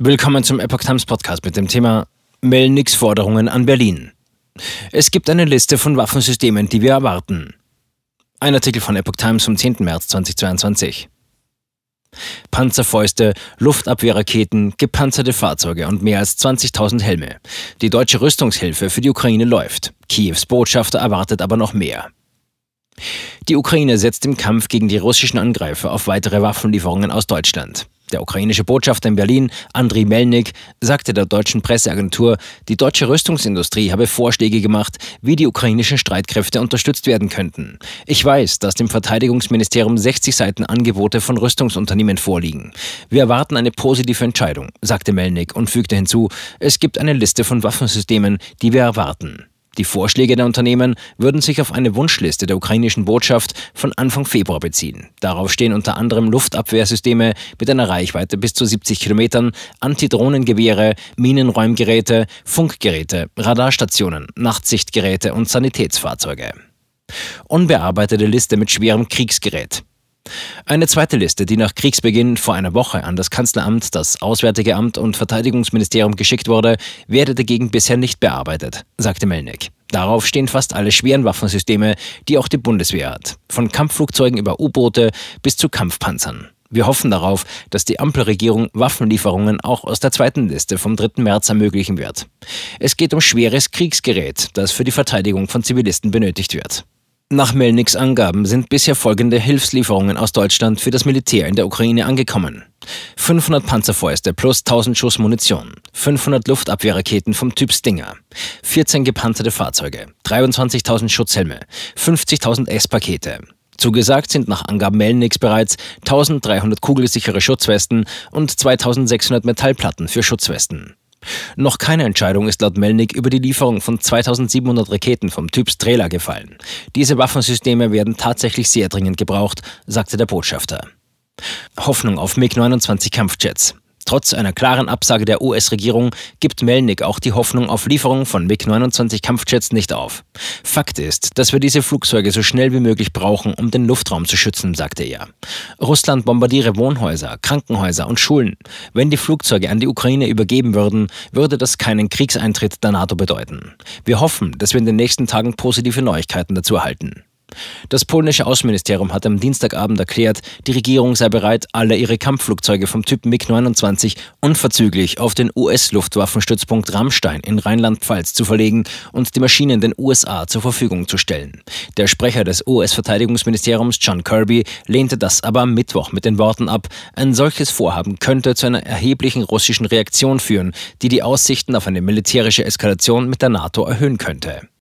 Willkommen zum Epoch Times Podcast mit dem Thema Melniks Forderungen an Berlin. Es gibt eine Liste von Waffensystemen, die wir erwarten. Ein Artikel von Epoch Times vom 10. März 2022. Panzerfäuste, Luftabwehrraketen, gepanzerte Fahrzeuge und mehr als 20.000 Helme. Die deutsche Rüstungshilfe für die Ukraine läuft. Kiews Botschafter erwartet aber noch mehr. Die Ukraine setzt im Kampf gegen die russischen Angreifer auf weitere Waffenlieferungen aus Deutschland. Der ukrainische Botschafter in Berlin, Andriy Melnik, sagte der deutschen Presseagentur, die deutsche Rüstungsindustrie habe Vorschläge gemacht, wie die ukrainischen Streitkräfte unterstützt werden könnten. Ich weiß, dass dem Verteidigungsministerium 60 Seiten Angebote von Rüstungsunternehmen vorliegen. Wir erwarten eine positive Entscheidung, sagte Melnik und fügte hinzu, es gibt eine Liste von Waffensystemen, die wir erwarten. Die Vorschläge der Unternehmen würden sich auf eine Wunschliste der ukrainischen Botschaft von Anfang Februar beziehen. Darauf stehen unter anderem Luftabwehrsysteme mit einer Reichweite bis zu 70 Kilometern, Antidrohnengewehre, Minenräumgeräte, Funkgeräte, Radarstationen, Nachtsichtgeräte und Sanitätsfahrzeuge. Unbearbeitete Liste mit schwerem Kriegsgerät. Eine zweite Liste, die nach Kriegsbeginn vor einer Woche an das Kanzleramt, das Auswärtige Amt und Verteidigungsministerium geschickt wurde, werde dagegen bisher nicht bearbeitet, sagte Melnick. Darauf stehen fast alle schweren Waffensysteme, die auch die Bundeswehr hat, von Kampfflugzeugen über U-Boote bis zu Kampfpanzern. Wir hoffen darauf, dass die Ampelregierung Waffenlieferungen auch aus der zweiten Liste vom 3. März ermöglichen wird. Es geht um schweres Kriegsgerät, das für die Verteidigung von Zivilisten benötigt wird. Nach Melniks Angaben sind bisher folgende Hilfslieferungen aus Deutschland für das Militär in der Ukraine angekommen. 500 Panzerfäuste plus 1000 Schuss Munition, 500 Luftabwehrraketen vom Typ Stinger, 14 gepanzerte Fahrzeuge, 23.000 Schutzhelme, 50.000 S-Pakete. Zugesagt sind nach Angaben Melniks bereits 1300 kugelsichere Schutzwesten und 2600 Metallplatten für Schutzwesten. Noch keine Entscheidung ist laut Melnik über die Lieferung von 2700 Raketen vom Typ Strela gefallen. Diese Waffensysteme werden tatsächlich sehr dringend gebraucht, sagte der Botschafter. Hoffnung auf MiG-29 Kampfjets. Trotz einer klaren Absage der US-Regierung gibt Melnik auch die Hoffnung auf Lieferung von MiG-29 Kampfjets nicht auf. Fakt ist, dass wir diese Flugzeuge so schnell wie möglich brauchen, um den Luftraum zu schützen, sagte er. Russland bombardiere Wohnhäuser, Krankenhäuser und Schulen. Wenn die Flugzeuge an die Ukraine übergeben würden, würde das keinen Kriegseintritt der NATO bedeuten. Wir hoffen, dass wir in den nächsten Tagen positive Neuigkeiten dazu erhalten. Das polnische Außenministerium hat am Dienstagabend erklärt, die Regierung sei bereit, alle ihre Kampfflugzeuge vom Typ MiG-29 unverzüglich auf den US-Luftwaffenstützpunkt Rammstein in Rheinland-Pfalz zu verlegen und die Maschinen den USA zur Verfügung zu stellen. Der Sprecher des US-Verteidigungsministeriums John Kirby lehnte das aber am Mittwoch mit den Worten ab, ein solches Vorhaben könnte zu einer erheblichen russischen Reaktion führen, die die Aussichten auf eine militärische Eskalation mit der NATO erhöhen könnte.